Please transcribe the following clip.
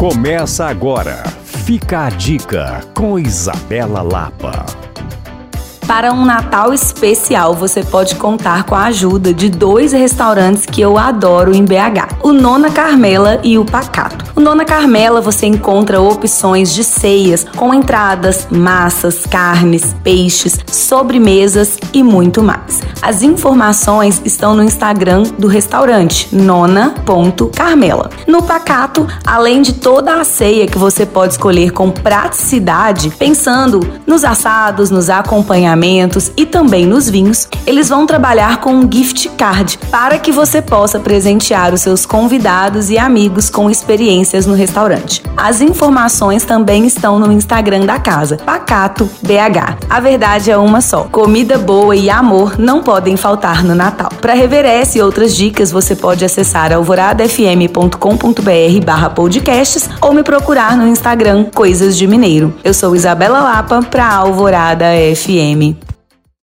Começa agora. Fica a dica com Isabela Lapa. Para um Natal especial, você pode contar com a ajuda de dois restaurantes que eu adoro em BH: o Nona Carmela e o Pacato. O Nona Carmela você encontra opções de ceias com entradas, massas, carnes, peixes, sobremesas e muito mais. As informações estão no Instagram do restaurante nona.carmela. No Pacato, além de toda a ceia que você pode escolher com praticidade, pensando nos assados, nos acompanhamentos e também nos vinhos, eles vão trabalhar com um gift card para que você possa presentear os seus convidados e amigos com experiências no restaurante. As informações também estão no Instagram da casa, Pacato BH. A verdade é uma só: comida boa e amor não podem faltar no Natal. Para rever essa e outras dicas, você pode acessar alvoradafm.com.br/podcasts ou me procurar no Instagram Coisas de Mineiro. Eu sou Isabela Lapa para Alvorada FM.